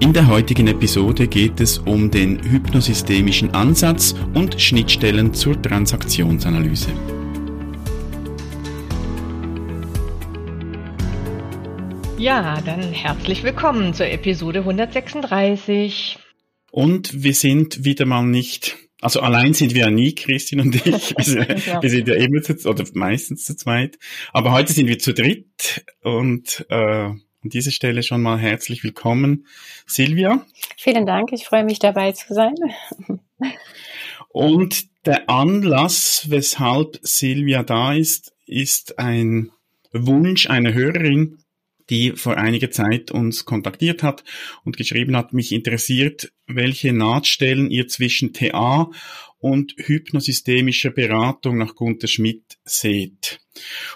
In der heutigen Episode geht es um den hypnosystemischen Ansatz und Schnittstellen zur Transaktionsanalyse. Ja, dann herzlich willkommen zur Episode 136. Und wir sind wieder mal nicht also allein sind wir ja nie, Christine und ich. Wir, ja. wir sind ja immer zu, oder meistens zu zweit. Aber heute sind wir zu dritt und äh, an dieser Stelle schon mal herzlich willkommen, Silvia. Vielen Dank, ich freue mich dabei zu sein. Und der Anlass, weshalb Silvia da ist, ist ein Wunsch einer Hörerin, die vor einiger Zeit uns kontaktiert hat und geschrieben hat, mich interessiert, welche Nahtstellen ihr zwischen TA und hypnosystemischer Beratung nach Gunther Schmidt seht.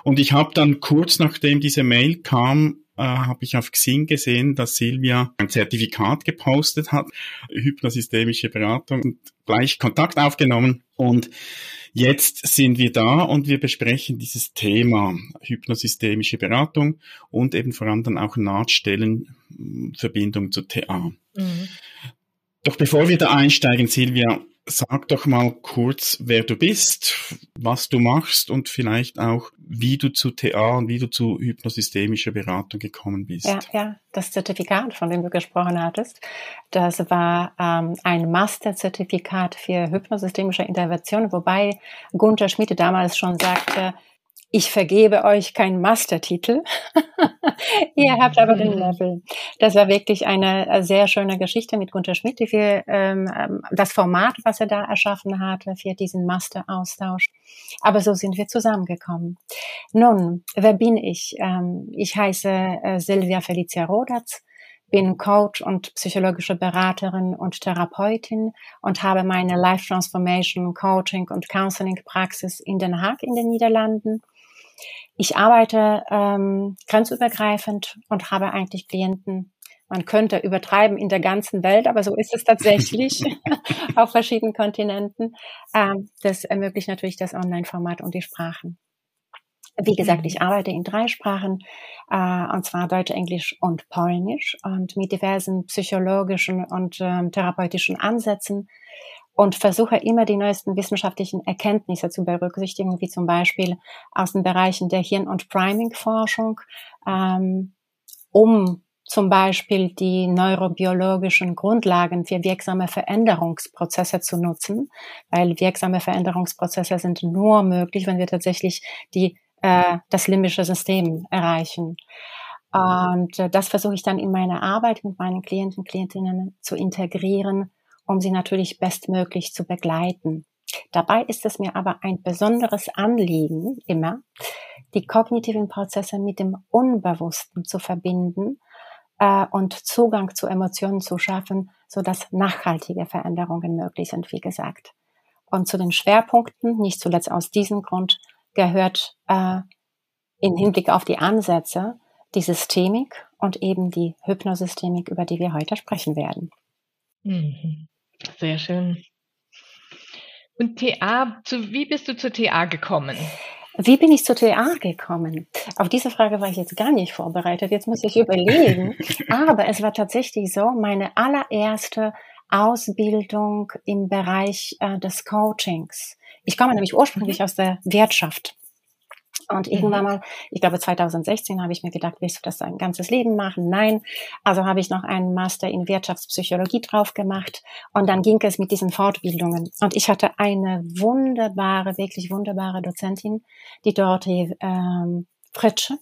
Und ich habe dann kurz nachdem diese Mail kam, äh, habe ich auf Xing gesehen, dass Silvia ein Zertifikat gepostet hat, hypnosystemische Beratung, und gleich Kontakt aufgenommen und Jetzt sind wir da und wir besprechen dieses Thema hypnosystemische Beratung und eben vor allem dann auch Nahtstellenverbindung zu TA. Mhm. Doch bevor wir da einsteigen, Silvia, Sag doch mal kurz, wer du bist, was du machst und vielleicht auch, wie du zu TA und wie du zu hypnosystemischer Beratung gekommen bist. Ja, ja, das Zertifikat, von dem du gesprochen hattest, das war ähm, ein Masterzertifikat für hypnosystemische Intervention, wobei Gunther Schmiede damals schon sagte, ich vergebe euch keinen Mastertitel. Ihr habt aber den Level. Das war wirklich eine äh, sehr schöne Geschichte mit Gunter Schmidt, die wir, ähm, ähm, das Format, was er da erschaffen hatte für diesen Masteraustausch. Aber so sind wir zusammengekommen. Nun, wer bin ich? Ähm, ich heiße äh, Silvia Felicia Rodatz bin Coach und psychologische Beraterin und Therapeutin und habe meine Life Transformation Coaching und Counseling Praxis in Den Haag in den Niederlanden ich arbeite ähm, grenzübergreifend und habe eigentlich Klienten, man könnte übertreiben in der ganzen Welt, aber so ist es tatsächlich auf verschiedenen Kontinenten. Ähm, das ermöglicht natürlich das Online-Format und die Sprachen. Wie gesagt, ich arbeite in drei Sprachen, äh, und zwar Deutsch, Englisch und Polnisch und mit diversen psychologischen und ähm, therapeutischen Ansätzen und versuche immer die neuesten wissenschaftlichen Erkenntnisse zu berücksichtigen, wie zum Beispiel aus den Bereichen der Hirn- und Priming-Forschung, ähm, um zum Beispiel die neurobiologischen Grundlagen für wirksame Veränderungsprozesse zu nutzen, weil wirksame Veränderungsprozesse sind nur möglich, wenn wir tatsächlich die, äh, das limbische System erreichen. Und äh, das versuche ich dann in meiner Arbeit mit meinen Klienten, Klientinnen zu integrieren, um sie natürlich bestmöglich zu begleiten. Dabei ist es mir aber ein besonderes Anliegen, immer die kognitiven Prozesse mit dem Unbewussten zu verbinden äh, und Zugang zu Emotionen zu schaffen, so dass nachhaltige Veränderungen möglich sind, wie gesagt. Und zu den Schwerpunkten, nicht zuletzt aus diesem Grund, gehört äh, in Hinblick auf die Ansätze die Systemik und eben die Hypnosystemik, über die wir heute sprechen werden. Mhm. Sehr schön. Und TA, zu, wie bist du zur TA gekommen? Wie bin ich zur TA gekommen? Auf diese Frage war ich jetzt gar nicht vorbereitet. Jetzt muss ich überlegen. Aber es war tatsächlich so, meine allererste Ausbildung im Bereich äh, des Coachings. Ich komme nämlich ursprünglich mhm. aus der Wirtschaft. Und mhm. irgendwann mal, ich glaube 2016, habe ich mir gedacht, willst du das dein ganzes Leben machen? Nein. Also habe ich noch einen Master in Wirtschaftspsychologie drauf gemacht. Und dann ging es mit diesen Fortbildungen. Und ich hatte eine wunderbare, wirklich wunderbare Dozentin, die Dorothee ähm, Fritsche.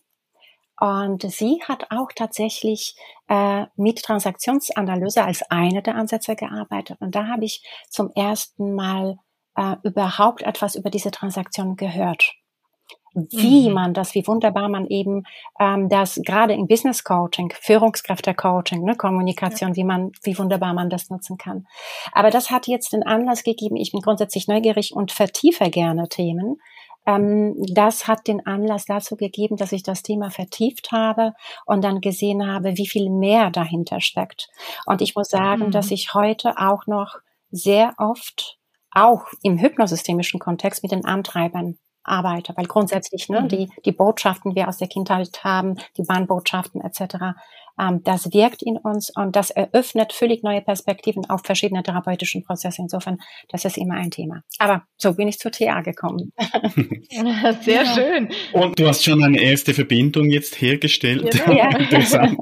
Und sie hat auch tatsächlich äh, mit Transaktionsanalyse als eine der Ansätze gearbeitet. Und da habe ich zum ersten Mal äh, überhaupt etwas über diese Transaktion gehört. Wie mhm. man das, wie wunderbar man eben ähm, das gerade im Business Coaching, Führungskräfte Coaching, ne, Kommunikation, ja. wie man, wie wunderbar man das nutzen kann. Aber das hat jetzt den Anlass gegeben. Ich bin grundsätzlich neugierig und vertiefe gerne Themen. Ähm, das hat den Anlass dazu gegeben, dass ich das Thema vertieft habe und dann gesehen habe, wie viel mehr dahinter steckt. Und ich muss sagen, mhm. dass ich heute auch noch sehr oft auch im hypnosystemischen Kontext mit den Antreibern arbeite, weil grundsätzlich ne, mhm. die, die Botschaften, die wir aus der Kindheit haben, die Bahnbotschaften etc., das wirkt in uns und das eröffnet völlig neue Perspektiven auf verschiedene therapeutische Prozesse. Insofern, das ist immer ein Thema. Aber so bin ich zur TA gekommen. Sehr ja. schön. Und du hast schon eine erste Verbindung jetzt hergestellt. Ja, Interessant.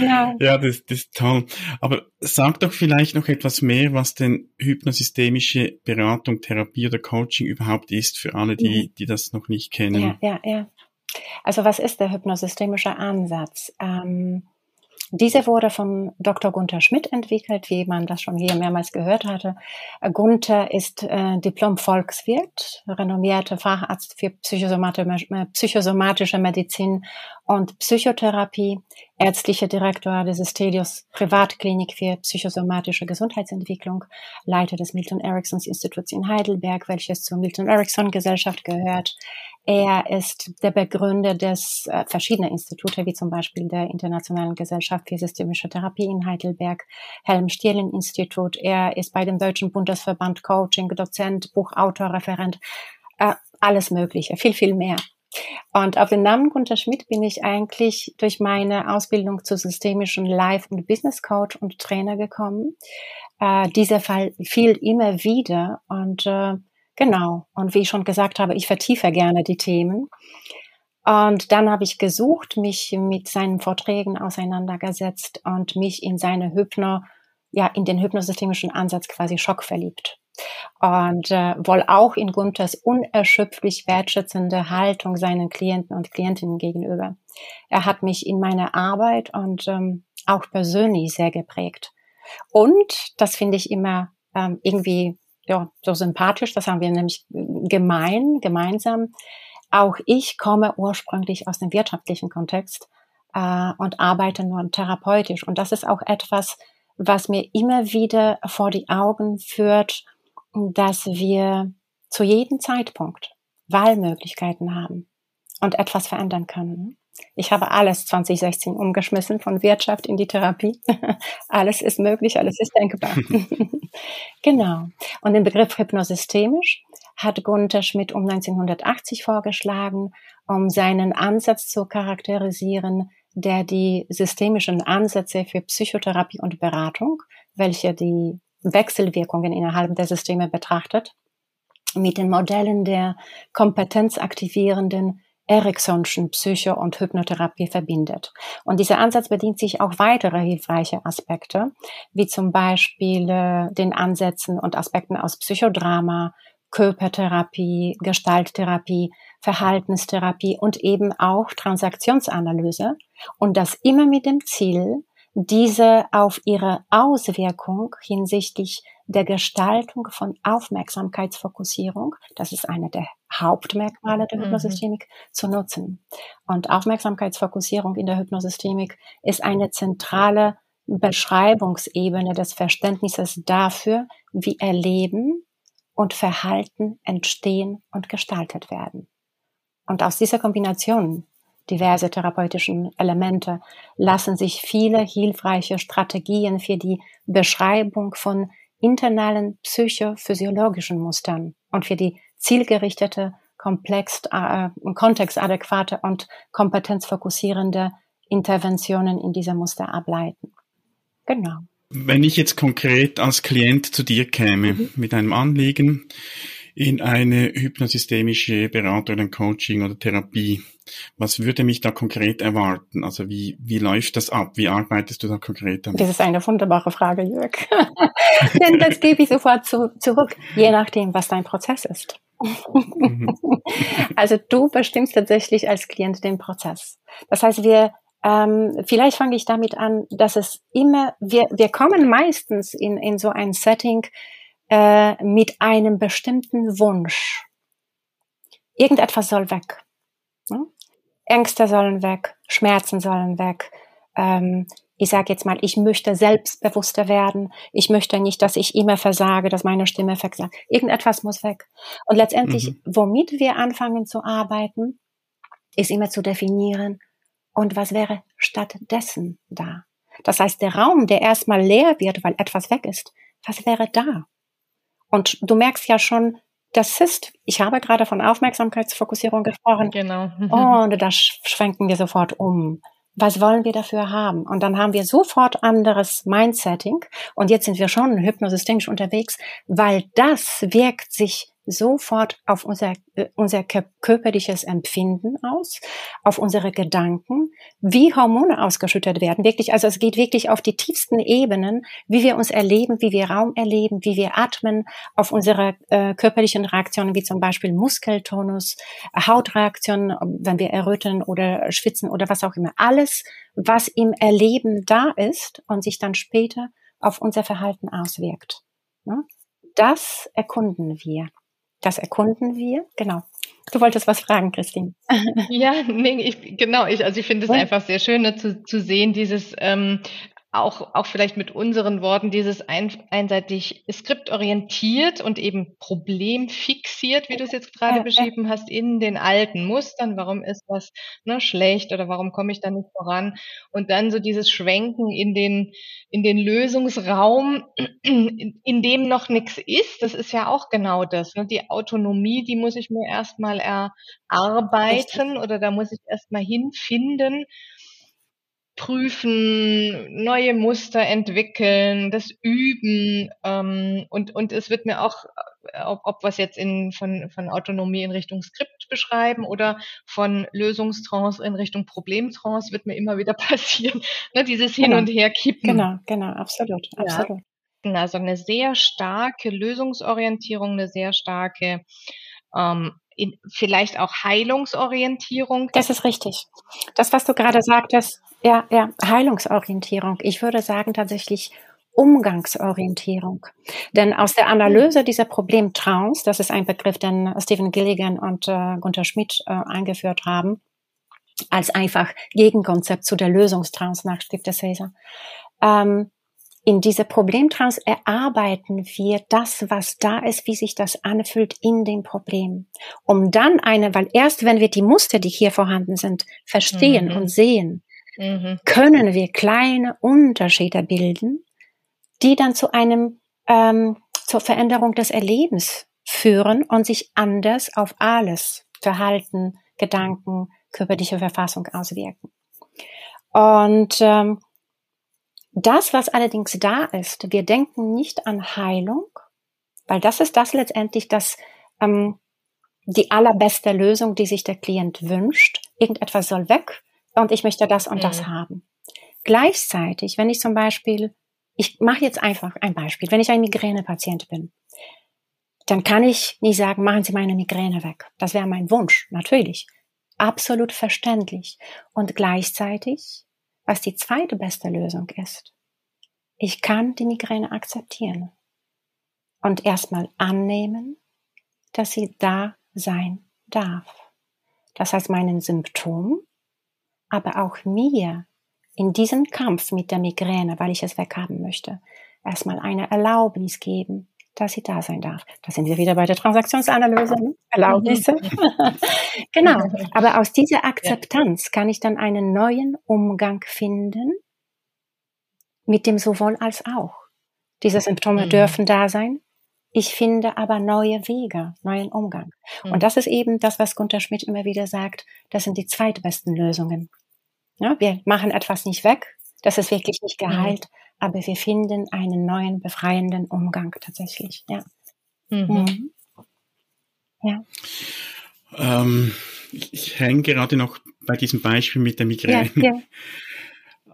ja. ja das, das ist toll. Aber sag doch vielleicht noch etwas mehr, was denn hypnosystemische Beratung, Therapie oder Coaching überhaupt ist für alle, die, mhm. die das noch nicht kennen. Ja, ja, ja. Also was ist der hypnosystemische Ansatz? Ähm, diese wurde von Dr. Gunther Schmidt entwickelt, wie man das schon hier mehrmals gehört hatte. Gunther ist äh, Diplom-Volkswirt, renommierter Facharzt für psychosomatische, psychosomatische Medizin und Psychotherapie, ärztlicher Direktor des Stelios Privatklinik für psychosomatische Gesundheitsentwicklung, Leiter des Milton Erickson Instituts in Heidelberg, welches zur Milton Erickson Gesellschaft gehört. Er ist der Begründer des äh, verschiedener Institute, wie zum Beispiel der Internationalen Gesellschaft für Systemische Therapie in Heidelberg, Helm-Stierlin-Institut. Er ist bei dem Deutschen Bundesverband Coaching Dozent, Buchautor, Referent, äh, alles Mögliche, viel, viel mehr. Und auf den Namen Gunter Schmidt bin ich eigentlich durch meine Ausbildung zu systemischen Life- und Business Coach und Trainer gekommen. Äh, dieser Fall fiel immer wieder und äh, genau. Und wie ich schon gesagt habe, ich vertiefe gerne die Themen. Und dann habe ich gesucht, mich mit seinen Vorträgen auseinandergesetzt und mich in seine Hypno, ja, in den hypnosystemischen Ansatz quasi schockverliebt und äh, wohl auch in Gunthers unerschöpflich wertschätzende Haltung seinen Klienten und Klientinnen gegenüber. Er hat mich in meiner Arbeit und ähm, auch persönlich sehr geprägt. Und das finde ich immer ähm, irgendwie ja, so sympathisch, das haben wir nämlich gemein, gemeinsam. Auch ich komme ursprünglich aus dem wirtschaftlichen Kontext äh, und arbeite nur therapeutisch. Und das ist auch etwas, was mir immer wieder vor die Augen führt, dass wir zu jedem Zeitpunkt Wahlmöglichkeiten haben und etwas verändern können. Ich habe alles 2016 umgeschmissen von Wirtschaft in die Therapie. alles ist möglich, alles ist denkbar. genau. Und den Begriff hypnosystemisch hat Gunther Schmidt um 1980 vorgeschlagen, um seinen Ansatz zu charakterisieren, der die systemischen Ansätze für Psychotherapie und Beratung, welche die Wechselwirkungen innerhalb der Systeme betrachtet, mit den Modellen der kompetenzaktivierenden Ericksonschen Psycho- und Hypnotherapie verbindet. Und dieser Ansatz bedient sich auch weitere hilfreiche Aspekte, wie zum Beispiel äh, den Ansätzen und Aspekten aus Psychodrama, Körpertherapie, Gestalttherapie, Verhaltenstherapie und eben auch Transaktionsanalyse. Und das immer mit dem Ziel, diese auf ihre Auswirkung hinsichtlich der Gestaltung von Aufmerksamkeitsfokussierung, das ist eine der Hauptmerkmale der mhm. Hypnosystemik, zu nutzen. Und Aufmerksamkeitsfokussierung in der Hypnosystemik ist eine zentrale Beschreibungsebene des Verständnisses dafür, wie Erleben und Verhalten entstehen und gestaltet werden. Und aus dieser Kombination diverse therapeutischen Elemente lassen sich viele hilfreiche Strategien für die Beschreibung von internalen psychophysiologischen Mustern und für die zielgerichtete, komplex, äh, kontextadäquate und kompetenzfokussierende Interventionen in diese Muster ableiten. Genau. Wenn ich jetzt konkret als Klient zu dir käme mhm. mit einem Anliegen in eine hypnosystemische Beratung oder Coaching oder Therapie, was würde mich da konkret erwarten? Also wie, wie läuft das ab? Wie arbeitest du da konkret damit? Das ist eine wunderbare Frage, Jörg. Denn das gebe ich sofort zu, zurück, je nachdem, was dein Prozess ist. Mhm. also du bestimmst tatsächlich als Klient den Prozess. Das heißt, wir ähm, vielleicht fange ich damit an, dass es immer, wir, wir kommen meistens in, in so ein Setting äh, mit einem bestimmten Wunsch. Irgendetwas soll weg. Ne? Ängste sollen weg, Schmerzen sollen weg. Ähm, ich sage jetzt mal, ich möchte selbstbewusster werden. Ich möchte nicht, dass ich immer versage, dass meine Stimme versagt. Irgendetwas muss weg. Und letztendlich, mhm. womit wir anfangen zu arbeiten, ist immer zu definieren, und was wäre stattdessen da? Das heißt, der Raum, der erstmal leer wird, weil etwas weg ist, was wäre da? Und du merkst ja schon, das ist, ich habe gerade von Aufmerksamkeitsfokussierung gesprochen. Genau. und da schwenken wir sofort um. Was wollen wir dafür haben? Und dann haben wir sofort anderes Mindsetting. Und jetzt sind wir schon hypnosystemisch unterwegs, weil das wirkt sich sofort auf unser, äh, unser körperliches Empfinden aus, auf unsere Gedanken, wie Hormone ausgeschüttet werden. Wirklich, also es geht wirklich auf die tiefsten Ebenen, wie wir uns erleben, wie wir Raum erleben, wie wir atmen, auf unsere äh, körperlichen Reaktionen, wie zum Beispiel Muskeltonus, Hautreaktionen, wenn wir erröten oder schwitzen oder was auch immer. Alles, was im Erleben da ist und sich dann später auf unser Verhalten auswirkt. Ne? Das erkunden wir. Das erkunden wir. Genau. Du wolltest was fragen, Christine. ja, nee, ich, genau. Ich, also ich finde es einfach sehr schön ne, zu, zu sehen, dieses ähm, auch, auch vielleicht mit unseren Worten dieses ein, einseitig skriptorientiert und eben problemfixiert, wie du es jetzt gerade beschrieben hast, in den alten Mustern. Warum ist was ne, schlecht oder warum komme ich da nicht voran? Und dann so dieses Schwenken in den, in den Lösungsraum, in, in dem noch nichts ist. Das ist ja auch genau das. Ne? Die Autonomie, die muss ich mir erstmal erarbeiten oder da muss ich erstmal hinfinden prüfen, neue Muster entwickeln, das üben ähm, und und es wird mir auch, äh, ob, ob was jetzt in von von Autonomie in Richtung Skript beschreiben oder von Lösungstrance in Richtung Problemtrance wird mir immer wieder passieren, ne, dieses Hin genau. und Her kippen. Genau, genau, absolut, absolut. Ja. Also eine sehr starke Lösungsorientierung, eine sehr starke ähm, in, vielleicht auch Heilungsorientierung. Das ist richtig. Das, was du gerade sagtest, ja, ja, Heilungsorientierung. Ich würde sagen tatsächlich Umgangsorientierung. Denn aus der Analyse dieser Problemtrance, das ist ein Begriff, den Stephen Gilligan und äh, Gunther Schmidt äh, eingeführt haben, als einfach Gegenkonzept zu der Lösungstrance nach Stifter Caesar. Ähm, in diese Problemtrance erarbeiten wir das, was da ist, wie sich das anfühlt in dem Problem. Um dann eine, weil erst wenn wir die Muster, die hier vorhanden sind, verstehen mhm. und sehen, mhm. können wir kleine Unterschiede bilden, die dann zu einem, ähm, zur Veränderung des Erlebens führen und sich anders auf alles, Verhalten, Gedanken, körperliche Verfassung auswirken. Und ähm, das, was allerdings da ist, wir denken nicht an Heilung, weil das ist das letztendlich das ähm, die allerbeste Lösung, die sich der Klient wünscht. Irgendetwas soll weg und ich möchte das und mhm. das haben. Gleichzeitig, wenn ich zum Beispiel, ich mache jetzt einfach ein Beispiel, wenn ich ein Migränepatient bin, dann kann ich nicht sagen, machen Sie meine Migräne weg. Das wäre mein Wunsch, natürlich. Absolut verständlich. Und gleichzeitig was die zweite beste Lösung ist. Ich kann die Migräne akzeptieren und erstmal annehmen, dass sie da sein darf. Das heißt meinen Symptom, aber auch mir in diesem Kampf mit der Migräne, weil ich es weghaben möchte, erstmal eine Erlaubnis geben, dass sie da sein darf. Da sind wir wieder bei der Transaktionsanalyse, ne? Erlaubnisse. genau. Aber aus dieser Akzeptanz kann ich dann einen neuen Umgang finden mit dem sowohl als auch. Diese Symptome mhm. dürfen da sein. Ich finde aber neue Wege, neuen Umgang. Mhm. Und das ist eben das, was Gunther Schmidt immer wieder sagt. Das sind die zweitbesten Lösungen. Ja, wir machen etwas nicht weg. Das ist wirklich nicht mhm. geheilt. Mhm aber wir finden einen neuen befreienden Umgang tatsächlich. Ja. Mhm. Mhm. Ja. Ähm, ich hänge gerade noch bei diesem Beispiel mit der Migräne. Ja, ja.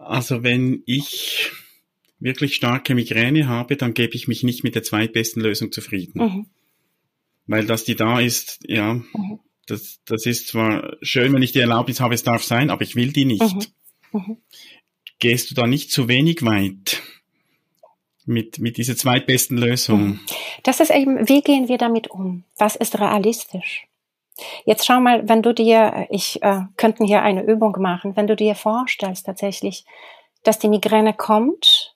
Also wenn ich wirklich starke Migräne habe, dann gebe ich mich nicht mit der zweitbesten Lösung zufrieden. Mhm. Weil dass die da ist, ja, mhm. Das, das ist zwar schön, wenn ich die Erlaubnis habe, es darf sein, aber ich will die nicht. Mhm. mhm gehst du da nicht zu wenig weit mit, mit dieser zweitbesten Lösung? Das ist eben, wie gehen wir damit um? Was ist realistisch? Jetzt schau mal, wenn du dir, ich äh, könnten hier eine Übung machen, wenn du dir vorstellst tatsächlich, dass die Migräne kommt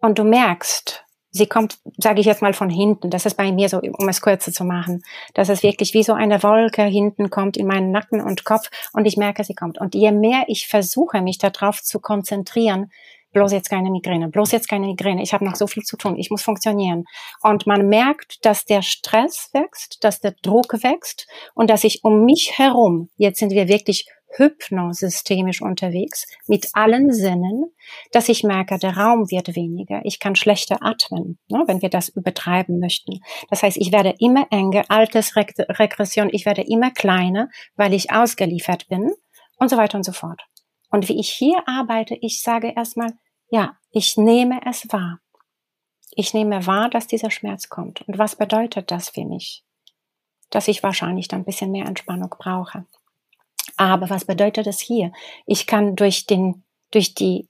und du merkst, sie kommt, sage ich jetzt mal von hinten. Das ist bei mir so, um es kürzer zu machen, dass es wirklich wie so eine Wolke hinten kommt in meinen Nacken und Kopf und ich merke, sie kommt. Und je mehr ich versuche, mich darauf zu konzentrieren, bloß jetzt keine Migräne, bloß jetzt keine Migräne, ich habe noch so viel zu tun, ich muss funktionieren. Und man merkt, dass der Stress wächst, dass der Druck wächst und dass ich um mich herum, jetzt sind wir wirklich hypnosystemisch unterwegs, mit allen Sinnen, dass ich merke, der Raum wird weniger, ich kann schlechter atmen, ne, wenn wir das übertreiben möchten. Das heißt, ich werde immer enger, Altersregression, ich werde immer kleiner, weil ich ausgeliefert bin und so weiter und so fort. Und wie ich hier arbeite, ich sage erstmal, ja, ich nehme es wahr. Ich nehme wahr, dass dieser Schmerz kommt. Und was bedeutet das für mich? Dass ich wahrscheinlich dann ein bisschen mehr Entspannung brauche. Aber was bedeutet es hier? Ich kann durch den, durch die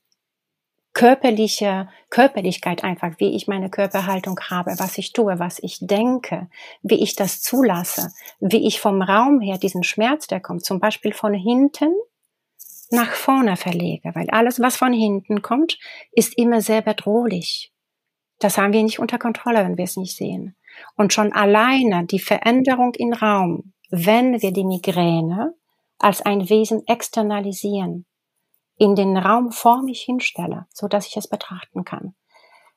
körperliche Körperlichkeit einfach, wie ich meine Körperhaltung habe, was ich tue, was ich denke, wie ich das zulasse, wie ich vom Raum her diesen Schmerz, der kommt, zum Beispiel von hinten, nach vorne verlege, weil alles, was von hinten kommt, ist immer sehr bedrohlich. Das haben wir nicht unter Kontrolle, wenn wir es nicht sehen. Und schon alleine die Veränderung im Raum, wenn wir die Migräne als ein Wesen externalisieren, in den Raum vor mich hinstelle, so dass ich es betrachten kann.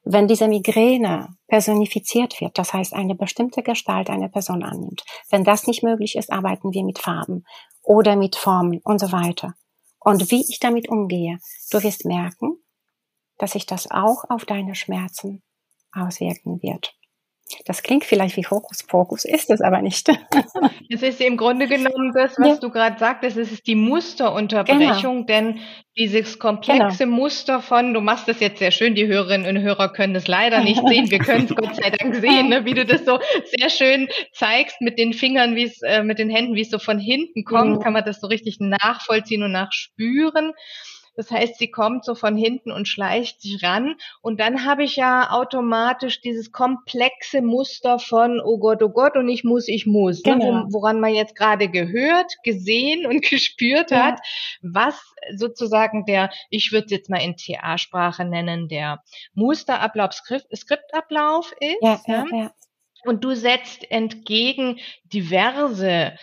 Wenn diese Migräne personifiziert wird, das heißt eine bestimmte Gestalt eine Person annimmt, wenn das nicht möglich ist, arbeiten wir mit Farben oder mit Formen und so weiter und wie ich damit umgehe. Du wirst merken, dass sich das auch auf deine Schmerzen auswirken wird. Das klingt vielleicht wie Hokuspokus, ist es aber nicht. Es ist im Grunde genommen das, was ja. du gerade sagtest, es ist die Musterunterbrechung, genau. denn dieses komplexe genau. Muster von, du machst das jetzt sehr schön, die Hörerinnen und Hörer können es leider nicht sehen, wir können es Gott sei Dank sehen, ne, wie du das so sehr schön zeigst mit den Fingern, wie es, äh, mit den Händen, wie es so von hinten kommt, mhm. kann man das so richtig nachvollziehen und nachspüren. Das heißt, sie kommt so von hinten und schleicht sich ran. Und dann habe ich ja automatisch dieses komplexe Muster von, oh Gott, oh Gott, und ich muss, ich muss. Ne? Genau. Ne? Woran man jetzt gerade gehört, gesehen und gespürt ja. hat, was sozusagen der, ich würde es jetzt mal in TA-Sprache nennen, der Musterablauf, Skript, Skriptablauf ist. Ja, ja, ja. Und du setzt entgegen diverse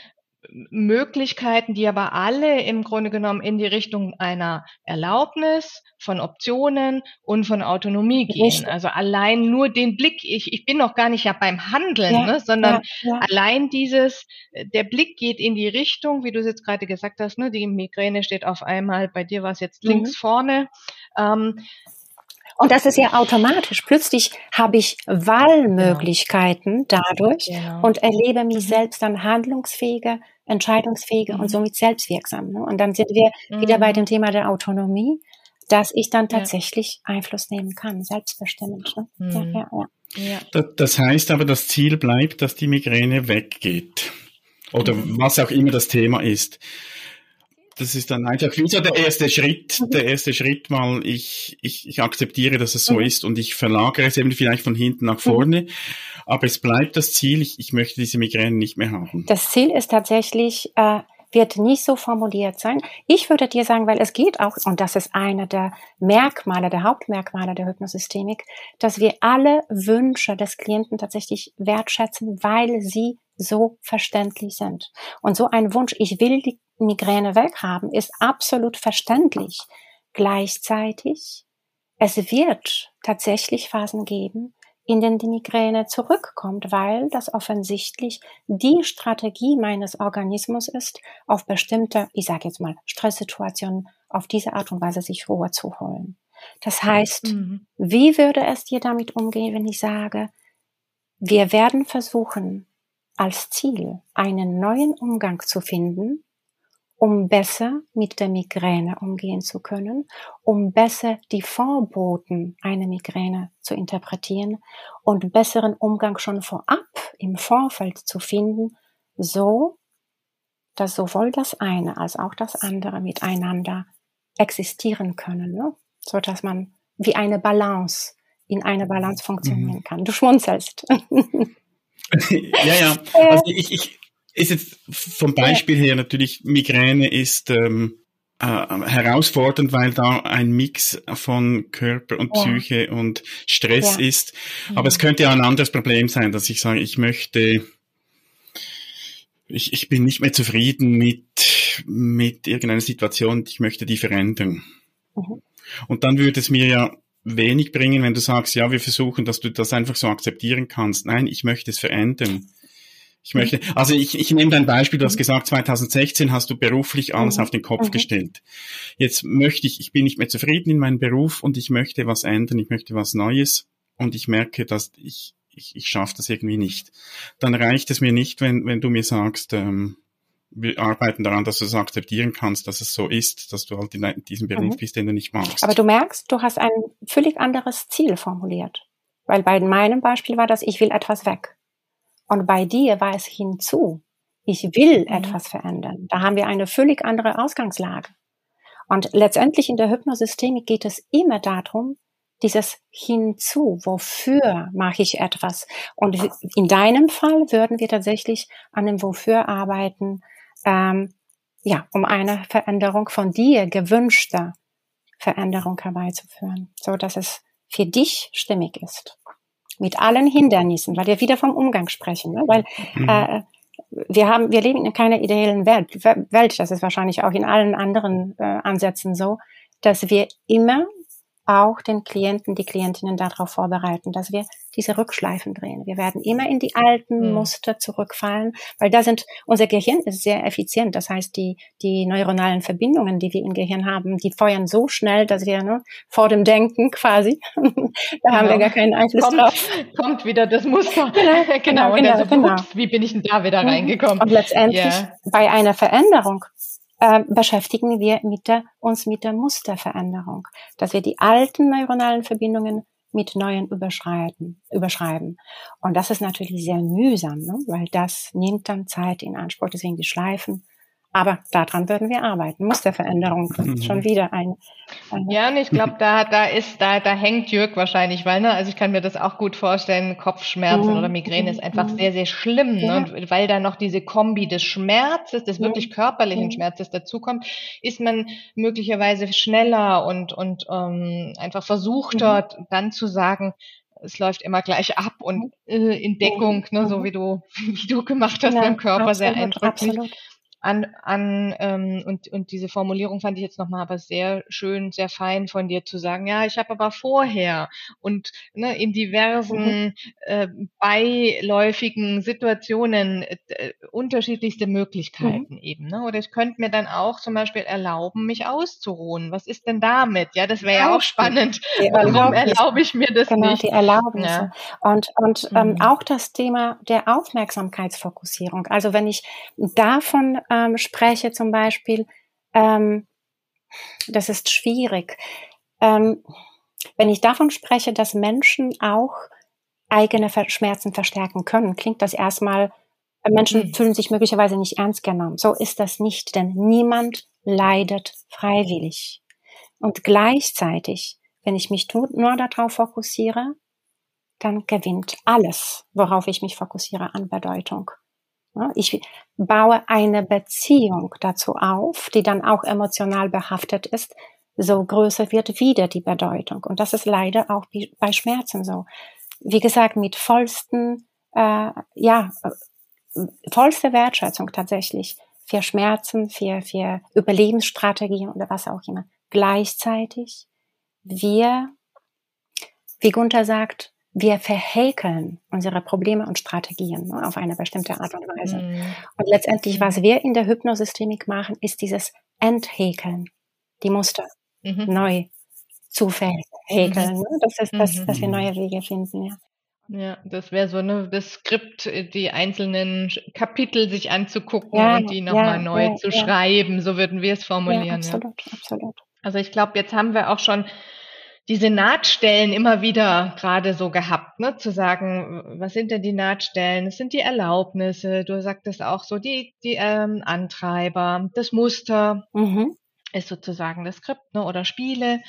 Möglichkeiten, die aber alle im Grunde genommen in die Richtung einer Erlaubnis von Optionen und von Autonomie gehen. Richtig. Also allein nur den Blick, ich, ich bin noch gar nicht ja beim Handeln, ja, ne, sondern ja, ja. allein dieses, der Blick geht in die Richtung, wie du es jetzt gerade gesagt hast, ne, die Migräne steht auf einmal, bei dir war es jetzt mhm. links vorne. Ähm, und das ist ja automatisch. Plötzlich habe ich Wahlmöglichkeiten genau. dadurch genau. und erlebe mich mhm. selbst dann handlungsfähiger, entscheidungsfähiger mhm. und somit selbstwirksam. Ne? Und dann sind wir mhm. wieder bei mhm. dem Thema der Autonomie, dass ich dann tatsächlich ja. Einfluss nehmen kann, selbstbestimmend. Ne? Mhm. Ja, ja, ja. Das heißt aber, das Ziel bleibt, dass die Migräne weggeht. Oder mhm. was auch immer das Thema ist das ist dann einfach wie so der erste Schritt, der erste Schritt mal, ich, ich, ich akzeptiere, dass es so mhm. ist und ich verlagere es eben vielleicht von hinten nach vorne. Mhm. Aber es bleibt das Ziel, ich, ich möchte diese Migräne nicht mehr haben. Das Ziel ist tatsächlich, äh, wird nicht so formuliert sein. Ich würde dir sagen, weil es geht auch, und das ist einer der Merkmale, der Hauptmerkmale der Hypnosystemik, dass wir alle Wünsche des Klienten tatsächlich wertschätzen, weil sie so verständlich sind. Und so ein Wunsch, ich will die Migräne weghaben, ist absolut verständlich. Gleichzeitig, es wird tatsächlich Phasen geben, in denen die Migräne zurückkommt, weil das offensichtlich die Strategie meines Organismus ist, auf bestimmte, ich sage jetzt mal, Stresssituationen auf diese Art und Weise sich Ruhe zu holen. Das heißt, mhm. wie würde es dir damit umgehen, wenn ich sage, wir werden versuchen, als Ziel einen neuen Umgang zu finden, um besser mit der Migräne umgehen zu können, um besser die Vorboten einer Migräne zu interpretieren und besseren Umgang schon vorab im Vorfeld zu finden, so dass sowohl das eine als auch das andere miteinander existieren können, ne? so dass man wie eine Balance in eine Balance funktionieren mhm. kann. Du schmunzelst. ja, ja. Also ich, ich, ist jetzt vom Beispiel her natürlich, Migräne ist ähm, äh, herausfordernd, weil da ein Mix von Körper und ja. Psyche und Stress ja. ist. Aber mhm. es könnte ja ein anderes Problem sein, dass ich sage, ich möchte, ich, ich bin nicht mehr zufrieden mit, mit irgendeiner Situation, ich möchte die verändern. Mhm. Und dann würde es mir ja wenig bringen, wenn du sagst, ja, wir versuchen, dass du das einfach so akzeptieren kannst. Nein, ich möchte es verändern. Ich möchte, also ich, ich nehme dein Beispiel, du hast mhm. gesagt, 2016 hast du beruflich alles mhm. auf den Kopf mhm. gestellt. Jetzt möchte ich, ich bin nicht mehr zufrieden in meinem Beruf und ich möchte was ändern, ich möchte was Neues und ich merke, dass ich, ich, ich schaffe das irgendwie nicht. Dann reicht es mir nicht, wenn, wenn du mir sagst, ähm, wir arbeiten daran, dass du es akzeptieren kannst, dass es so ist, dass du halt in diesem Beruf mhm. bist, den du nicht magst. Aber du merkst, du hast ein völlig anderes Ziel formuliert. Weil bei meinem Beispiel war das, ich will etwas weg. Und bei dir war es hinzu. Ich will mhm. etwas verändern. Da haben wir eine völlig andere Ausgangslage. Und letztendlich in der Hypnosystemik geht es immer darum, dieses hinzu, wofür mache ich etwas? Und in deinem Fall würden wir tatsächlich an dem Wofür arbeiten, ähm, ja, um eine Veränderung von dir gewünschter Veränderung herbeizuführen, so dass es für dich stimmig ist. Mit allen Hindernissen, weil wir wieder vom Umgang sprechen, ne? weil mhm. äh, wir haben, wir leben in keiner ideellen Welt. Welt, das ist wahrscheinlich auch in allen anderen äh, Ansätzen so, dass wir immer auch den Klienten, die Klientinnen darauf vorbereiten, dass wir diese Rückschleifen drehen. Wir werden immer in die alten mhm. Muster zurückfallen, weil da sind, unser Gehirn ist sehr effizient. Das heißt, die, die neuronalen Verbindungen, die wir im Gehirn haben, die feuern so schnell, dass wir ne, vor dem Denken quasi, da genau. haben wir gar keinen Einfluss kommt, drauf. Kommt wieder das Muster. Genau, genau, genau, so, genau. Ups, wie bin ich denn da wieder mhm. reingekommen? Und letztendlich yeah. bei einer Veränderung äh, beschäftigen wir mit der, uns mit der Musterveränderung, dass wir die alten neuronalen Verbindungen mit neuen überschreiten, überschreiben. Und das ist natürlich sehr mühsam, ne? weil das nimmt dann Zeit in Anspruch. Deswegen die Schleifen aber daran würden wir arbeiten. Musterveränderung mhm. schon wieder ein. ein ja, und ich glaube, da, da ist, da, da hängt Jörg wahrscheinlich, weil, ne, also ich kann mir das auch gut vorstellen, Kopfschmerzen mhm. oder Migräne ist einfach mhm. sehr, sehr schlimm, ne, ja. und weil da noch diese Kombi des Schmerzes, des wirklich körperlichen Schmerzes dazukommt, ist man möglicherweise schneller und, und ähm, einfach versucht dort dann zu sagen, es läuft immer gleich ab und äh, in Deckung, ne, so wie du, wie du gemacht hast ja, beim Körper, absolut, sehr eindrücklich. Absolut an, an ähm, und, und diese Formulierung fand ich jetzt nochmal aber sehr schön, sehr fein von dir zu sagen, ja, ich habe aber vorher und ne, in diversen mhm. äh, beiläufigen Situationen äh, unterschiedlichste Möglichkeiten mhm. eben. Ne? Oder ich könnte mir dann auch zum Beispiel erlauben, mich auszuruhen. Was ist denn damit? Ja, das wäre ja auch spannend. Warum erlaube ich mir das genau, nicht? Die Erlaubnisse. Ja. Und, und ähm, mhm. auch das Thema der Aufmerksamkeitsfokussierung. Also wenn ich davon ähm, spreche zum Beispiel, ähm, das ist schwierig. Ähm, wenn ich davon spreche, dass Menschen auch eigene Schmerzen verstärken können, klingt das erstmal, äh, Menschen mhm. fühlen sich möglicherweise nicht ernst genommen. So ist das nicht, denn niemand leidet freiwillig. Und gleichzeitig, wenn ich mich nur darauf fokussiere, dann gewinnt alles, worauf ich mich fokussiere, an Bedeutung. Ich baue eine Beziehung dazu auf, die dann auch emotional behaftet ist, so größer wird wieder die Bedeutung. Und das ist leider auch bei Schmerzen so. Wie gesagt, mit vollsten, äh, ja, vollste Wertschätzung tatsächlich für Schmerzen, für, für Überlebensstrategien oder was auch immer. Gleichzeitig wir, wie Gunther sagt, wir verhäkeln unsere Probleme und Strategien ne, auf eine bestimmte Art und Weise. Mhm. Und letztendlich, was wir in der Hypnosystemik machen, ist dieses Enthäkeln, die Muster mhm. neu zu verhäkeln. Mhm. Ne? Das ist das, dass wir mhm. neue Wege finden, ja. Ja, das wäre so ne, das Skript, die einzelnen Kapitel sich anzugucken ja, und die nochmal ja, neu ja, zu schreiben, so würden wir es formulieren. Absolut, absolut. Also ich glaube, jetzt haben wir auch schon diese Nahtstellen immer wieder gerade so gehabt, ne? zu sagen, was sind denn die Nahtstellen? Es sind die Erlaubnisse, du sagtest auch so, die, die ähm, Antreiber, das Muster mhm. ist sozusagen das Skript ne? oder Spiele.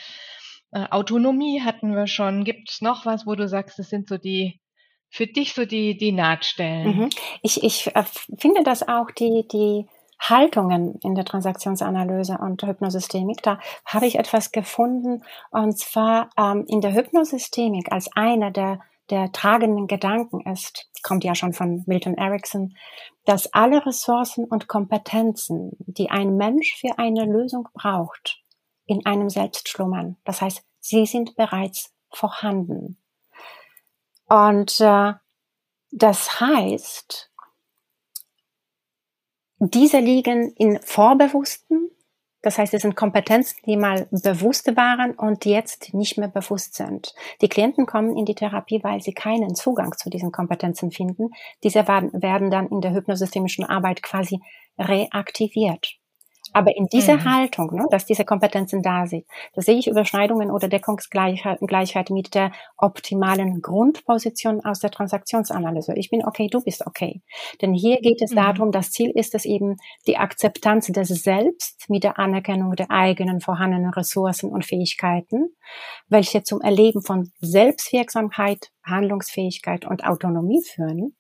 Äh, Autonomie hatten wir schon. Gibt es noch was, wo du sagst, das sind so die, für dich so die, die Nahtstellen? Mhm. Ich, ich äh, finde, dass auch die, die Haltungen in der Transaktionsanalyse und Hypnosystemik, da habe ich etwas gefunden, und zwar ähm, in der Hypnosystemik als einer der, der tragenden Gedanken ist, kommt ja schon von Milton Erickson, dass alle Ressourcen und Kompetenzen, die ein Mensch für eine Lösung braucht, in einem selbst schlummern. Das heißt, sie sind bereits vorhanden. Und äh, das heißt, diese liegen in Vorbewussten, das heißt, es sind Kompetenzen, die mal bewusst waren und jetzt nicht mehr bewusst sind. Die Klienten kommen in die Therapie, weil sie keinen Zugang zu diesen Kompetenzen finden. Diese werden dann in der hypnosystemischen Arbeit quasi reaktiviert. Aber in dieser mhm. Haltung, ne, dass diese Kompetenzen da sind, da sehe ich Überschneidungen oder Deckungsgleichheit mit der optimalen Grundposition aus der Transaktionsanalyse. Ich bin okay, du bist okay. Denn hier geht es mhm. darum, das Ziel ist es eben, die Akzeptanz des Selbst mit der Anerkennung der eigenen vorhandenen Ressourcen und Fähigkeiten, welche zum Erleben von Selbstwirksamkeit, Handlungsfähigkeit und Autonomie führen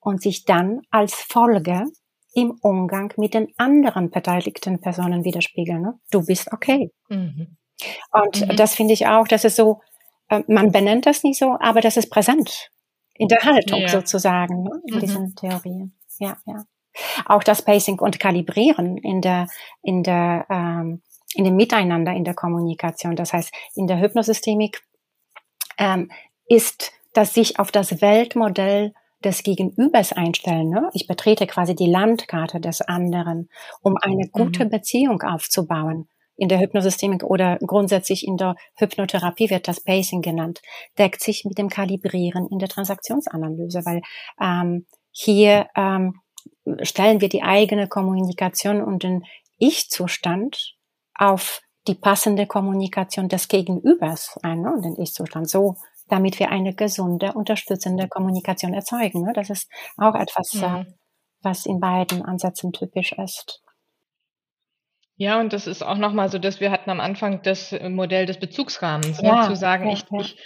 und sich dann als Folge im Umgang mit den anderen beteiligten Personen widerspiegeln. Ne? Du bist okay. Mhm. Und mhm. das finde ich auch, dass es so, äh, man benennt das nicht so, aber das ist präsent in der Haltung ja. sozusagen, ne? in mhm. diesen Theorien. Ja, ja. Auch das Pacing und Kalibrieren in der, in der, ähm, in dem Miteinander, in der Kommunikation. Das heißt, in der Hypnosystemik ähm, ist das sich auf das Weltmodell des Gegenübers einstellen. Ne? Ich betrete quasi die Landkarte des anderen, um eine gute mhm. Beziehung aufzubauen. In der Hypnosystemik oder grundsätzlich in der Hypnotherapie wird das Pacing genannt, deckt sich mit dem Kalibrieren in der Transaktionsanalyse, weil ähm, hier ähm, stellen wir die eigene Kommunikation und den Ich-Zustand auf die passende Kommunikation des Gegenübers ein, ne? den Ich-Zustand. So damit wir eine gesunde, unterstützende Kommunikation erzeugen. Ne? Das ist auch etwas, äh, mhm. was in beiden Ansätzen typisch ist. Ja, und das ist auch nochmal so, dass wir hatten am Anfang das äh, Modell des Bezugsrahmens, ne, ja, zu sagen, ja, ich, ja. ich,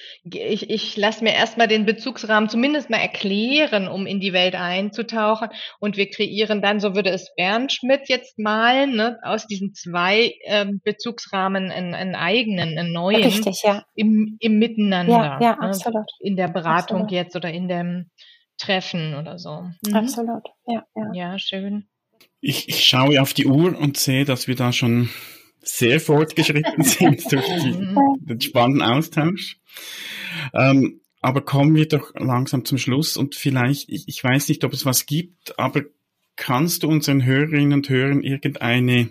ich, ich lasse mir erstmal den Bezugsrahmen zumindest mal erklären, um in die Welt einzutauchen. Und wir kreieren dann, so würde es Bernd Schmidt jetzt malen, ne, aus diesen zwei ähm, Bezugsrahmen einen, einen eigenen, einen neuen. Richtig, ja. Im, im Miteinander. Ja, ja, ne, absolut. In der Beratung absolut. jetzt oder in dem Treffen oder so. Mhm. Absolut, ja, ja. Ja, schön. Ich, ich schaue auf die Uhr und sehe, dass wir da schon sehr fortgeschritten sind durch die, den spannenden Austausch. Ähm, aber kommen wir doch langsam zum Schluss und vielleicht, ich, ich weiß nicht, ob es was gibt, aber kannst du unseren Hörerinnen und Hörern irgendeine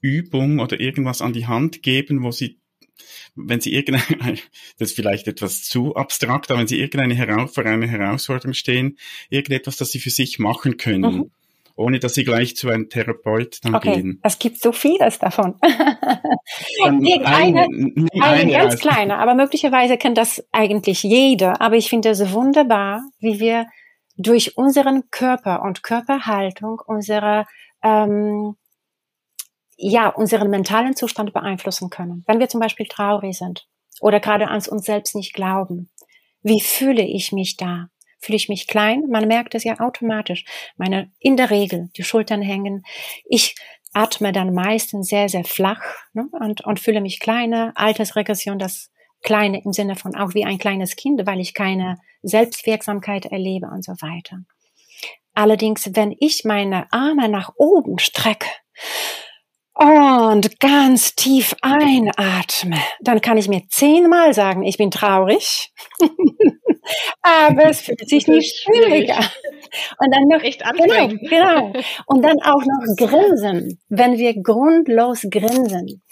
Übung oder irgendwas an die Hand geben, wo sie, wenn sie irgendeine, das ist vielleicht etwas zu abstrakt, aber wenn sie irgendeine Heraus vor einer Herausforderung stehen, irgendetwas, das sie für sich machen können. Mhm ohne dass sie gleich zu einem Therapeut dann okay. gehen. Es gibt so vieles davon. eine, eine, eine ganz kleine, aber möglicherweise kennt das eigentlich jeder. Aber ich finde es wunderbar, wie wir durch unseren Körper und Körperhaltung unsere ähm, ja unseren mentalen Zustand beeinflussen können. Wenn wir zum Beispiel traurig sind oder gerade an uns selbst nicht glauben, wie fühle ich mich da? Fühle ich mich klein? Man merkt es ja automatisch. Meine, in der Regel, die Schultern hängen. Ich atme dann meistens sehr, sehr flach ne, und, und fühle mich kleiner. Altersregression, das Kleine im Sinne von auch wie ein kleines Kind, weil ich keine Selbstwirksamkeit erlebe und so weiter. Allerdings, wenn ich meine Arme nach oben strecke und ganz tief einatme, dann kann ich mir zehnmal sagen, ich bin traurig. Aber es fühlt sich nicht schwieriger. Und dann noch, Echt genau, genau. Und dann auch noch grinsen. Wenn wir grundlos grinsen,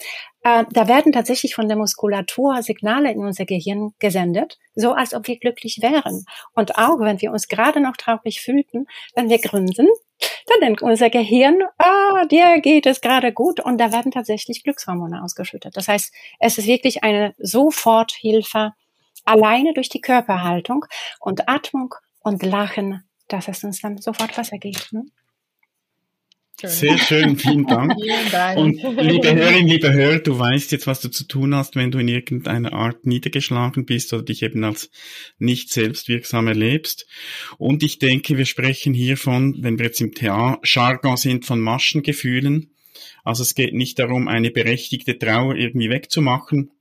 äh, da werden tatsächlich von der Muskulatur Signale in unser Gehirn gesendet, so als ob wir glücklich wären. Und auch wenn wir uns gerade noch traurig fühlten, wenn wir grinsen, dann denkt unser Gehirn, ah, dir geht es gerade gut und da werden tatsächlich Glückshormone ausgeschüttet. Das heißt, es ist wirklich eine Soforthilfe alleine durch die Körperhaltung und Atmung und Lachen, dass es uns dann sofort besser geht. Ne? Sehr schön, vielen Dank. vielen Dank. Und liebe Hörerin, liebe Hörer, du weißt jetzt, was du zu tun hast, wenn du in irgendeiner Art niedergeschlagen bist oder dich eben als nicht selbstwirksam erlebst. Und ich denke, wir sprechen hier von, wenn wir jetzt im TA-Jargon sind, von Maschengefühlen. Also es geht nicht darum, eine berechtigte Trauer irgendwie wegzumachen,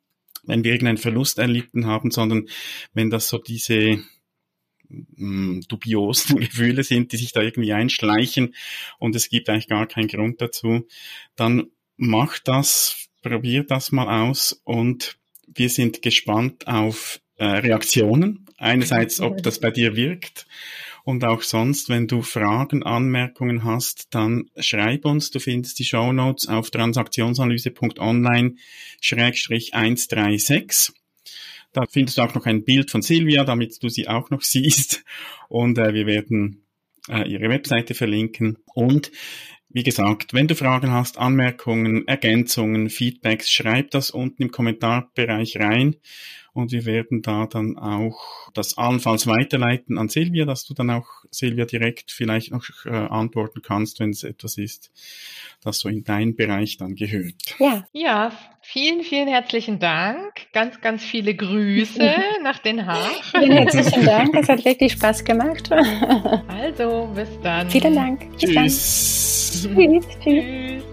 wenn wir irgendeinen Verlust erlitten haben, sondern wenn das so diese mh, dubiosen Gefühle sind, die sich da irgendwie einschleichen und es gibt eigentlich gar keinen Grund dazu, dann mach das, probier das mal aus und wir sind gespannt auf äh, Reaktionen. Einerseits, ob das bei dir wirkt und auch sonst, wenn du Fragen, Anmerkungen hast, dann schreib uns. Du findest die Show Notes auf transaktionsanalyse.online-136. Da findest du auch noch ein Bild von Silvia, damit du sie auch noch siehst. Und äh, wir werden äh, ihre Webseite verlinken. Und wie gesagt, wenn du Fragen hast, Anmerkungen, Ergänzungen, Feedbacks, schreib das unten im Kommentarbereich rein und wir werden da dann auch das allenfalls weiterleiten an Silvia, dass du dann auch Silvia direkt vielleicht noch äh, antworten kannst, wenn es etwas ist, das so in deinen Bereich dann gehört. Ja. Ja, vielen, vielen herzlichen Dank. Ganz, ganz viele Grüße nach Den Haag. Vielen herzlichen Dank. Es hat wirklich Spaß gemacht. Also, bis dann. Vielen Dank. Bis Tschüss. Dann. Tschüss. Tschüss.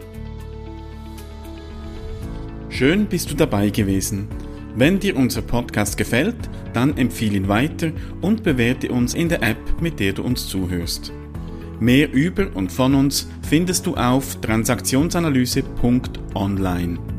Schön bist du dabei gewesen. Wenn dir unser Podcast gefällt, dann empfehle ihn weiter und bewerte uns in der App, mit der du uns zuhörst. Mehr über und von uns findest du auf transaktionsanalyse.online.